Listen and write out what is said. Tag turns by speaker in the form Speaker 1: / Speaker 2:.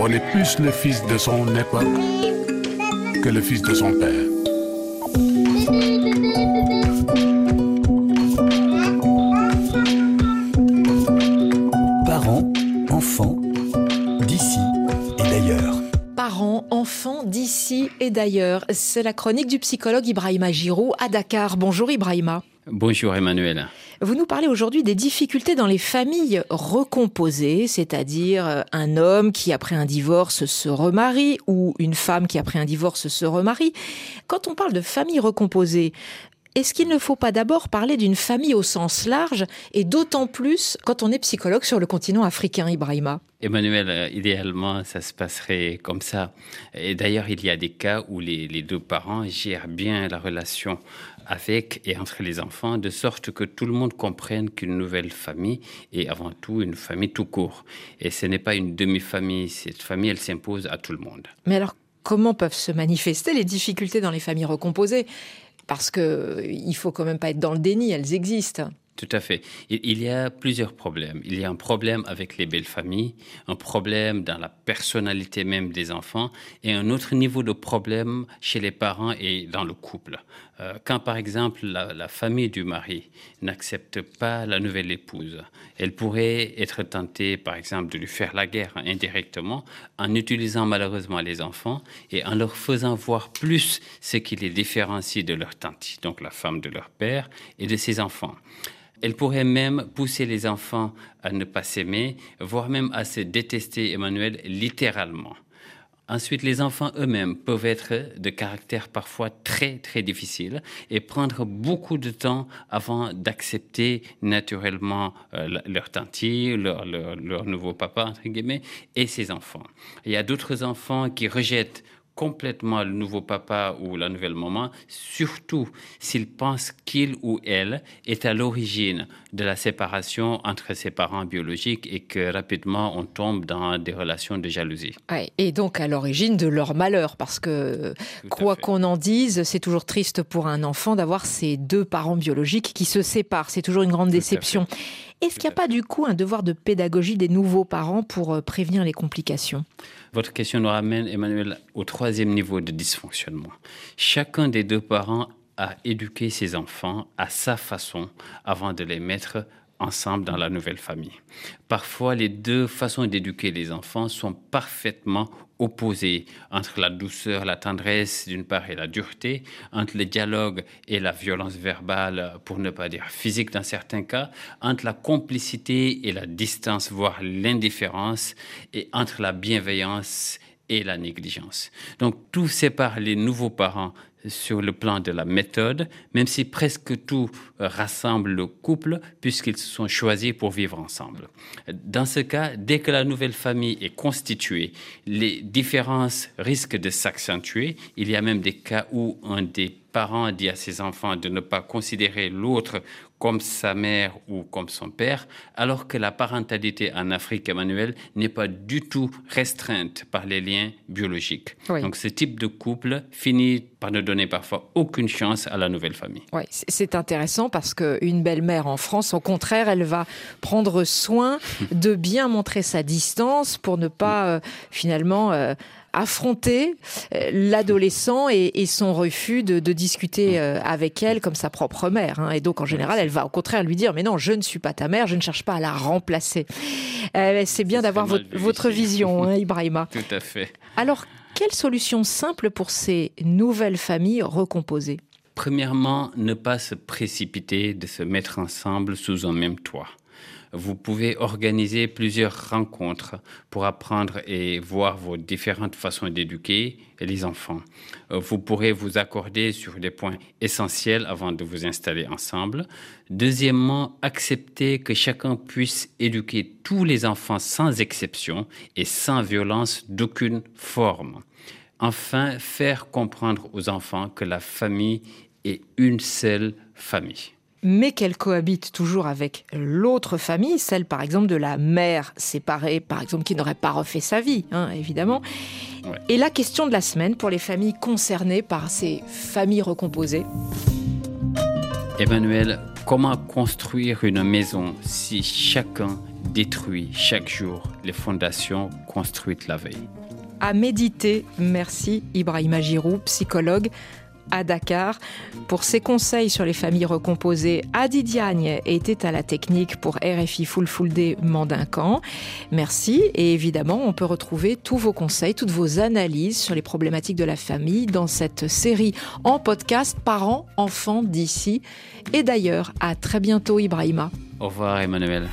Speaker 1: On est plus le fils de son époque que le fils de son père.
Speaker 2: Parents, enfants, d'ici et d'ailleurs.
Speaker 3: Parents, enfants d'ici et d'ailleurs. C'est la chronique du psychologue Ibrahima Giroud à Dakar. Bonjour Ibrahima.
Speaker 4: Bonjour Emmanuel.
Speaker 3: Vous nous parlez aujourd'hui des difficultés dans les familles recomposées, c'est-à-dire euh, un homme qui après un divorce se remarie ou une femme qui après un divorce se remarie. Quand on parle de famille recomposée, est-ce qu'il ne faut pas d'abord parler d'une famille au sens large et d'autant plus quand on est psychologue sur le continent africain, Ibrahima?
Speaker 4: Emmanuel, euh, idéalement, ça se passerait comme ça. Et d'ailleurs, il y a des cas où les, les, deux parents gèrent bien la relation avec et entre les enfants, de sorte que tout le monde comprenne qu'une nouvelle famille est avant tout une famille tout court. Et ce n'est pas une demi-famille, cette famille, elle s'impose à tout le monde.
Speaker 3: Mais alors, comment peuvent se manifester les difficultés dans les familles recomposées? Parce qu'il faut quand même pas être dans le déni, elles existent.
Speaker 4: Tout à fait. Il y a plusieurs problèmes. Il y a un problème avec les belles familles, un problème dans la personnalité même des enfants et un autre niveau de problème chez les parents et dans le couple. Euh, quand par exemple la, la famille du mari n'accepte pas la nouvelle épouse, elle pourrait être tentée par exemple de lui faire la guerre indirectement en utilisant malheureusement les enfants et en leur faisant voir plus ce qui les différencie de leur tante, donc la femme de leur père et de ses enfants. Elle pourrait même pousser les enfants à ne pas s'aimer, voire même à se détester Emmanuel littéralement. Ensuite, les enfants eux-mêmes peuvent être de caractère parfois très très difficile et prendre beaucoup de temps avant d'accepter naturellement euh, leur tante, leur, leur, leur nouveau papa entre guillemets et ses enfants. Il y a d'autres enfants qui rejettent complètement le nouveau papa ou la nouvelle maman, surtout s'il pense qu'il ou elle est à l'origine de la séparation entre ses parents biologiques et que rapidement on tombe dans des relations de jalousie.
Speaker 3: Ouais, et donc à l'origine de leur malheur, parce que Tout quoi qu'on en dise, c'est toujours triste pour un enfant d'avoir ses deux parents biologiques qui se séparent. C'est toujours une grande Tout déception. Est-ce qu'il n'y a pas du coup un devoir de pédagogie des nouveaux parents pour prévenir les complications?
Speaker 4: Votre question nous ramène, Emmanuel, au troisième niveau de dysfonctionnement. Chacun des deux parents a éduqué ses enfants à sa façon avant de les mettre ensemble dans la nouvelle famille. Parfois, les deux façons d'éduquer les enfants sont parfaitement opposées entre la douceur, la tendresse d'une part et la dureté, entre le dialogue et la violence verbale, pour ne pas dire physique dans certains cas, entre la complicité et la distance, voire l'indifférence, et entre la bienveillance et la négligence. Donc tout sépare les nouveaux parents sur le plan de la méthode, même si presque tout rassemble le couple puisqu'ils se sont choisis pour vivre ensemble. Dans ce cas, dès que la nouvelle famille est constituée, les différences risquent de s'accentuer. Il y a même des cas où un des parent dit à ses enfants de ne pas considérer l'autre comme sa mère ou comme son père, alors que la parentalité en Afrique, Emmanuel, n'est pas du tout restreinte par les liens biologiques. Oui. Donc ce type de couple finit par ne donner parfois aucune chance à la nouvelle famille.
Speaker 3: Oui, c'est intéressant parce qu'une belle-mère en France, au contraire, elle va prendre soin de bien montrer sa distance pour ne pas euh, finalement... Euh, affronter euh, l'adolescent et, et, son refus de, de discuter euh, avec elle comme sa propre mère. Hein. Et donc, en général, elle va au contraire lui dire, mais non, je ne suis pas ta mère, je ne cherche pas à la remplacer. Euh, C'est bien d'avoir votre, votre vision, hein, Ibrahima.
Speaker 4: Tout à fait.
Speaker 3: Alors, quelle solution simple pour ces nouvelles familles recomposées?
Speaker 4: Premièrement, ne pas se précipiter de se mettre ensemble sous un même toit vous pouvez organiser plusieurs rencontres pour apprendre et voir vos différentes façons d'éduquer les enfants. Vous pourrez vous accorder sur des points essentiels avant de vous installer ensemble. Deuxièmement, accepter que chacun puisse éduquer tous les enfants sans exception et sans violence d'aucune forme. Enfin, faire comprendre aux enfants que la famille est une seule famille
Speaker 3: mais qu'elle cohabite toujours avec l'autre famille, celle par exemple de la mère séparée, par exemple, qui n'aurait pas refait sa vie, hein, évidemment. Ouais. Et la question de la semaine pour les familles concernées par ces familles recomposées.
Speaker 4: Emmanuel, comment construire une maison si chacun détruit chaque jour les fondations construites la veille?
Speaker 3: À méditer, merci Ibrahima Giroud, psychologue à Dakar. Pour ses conseils sur les familles recomposées, Adi Diagne était à la technique pour RFI Full Full Day Mandincan. Merci et évidemment, on peut retrouver tous vos conseils, toutes vos analyses sur les problématiques de la famille dans cette série en podcast Parents, enfants d'ici et d'ailleurs. À très bientôt Ibrahima.
Speaker 4: Au revoir Emmanuel.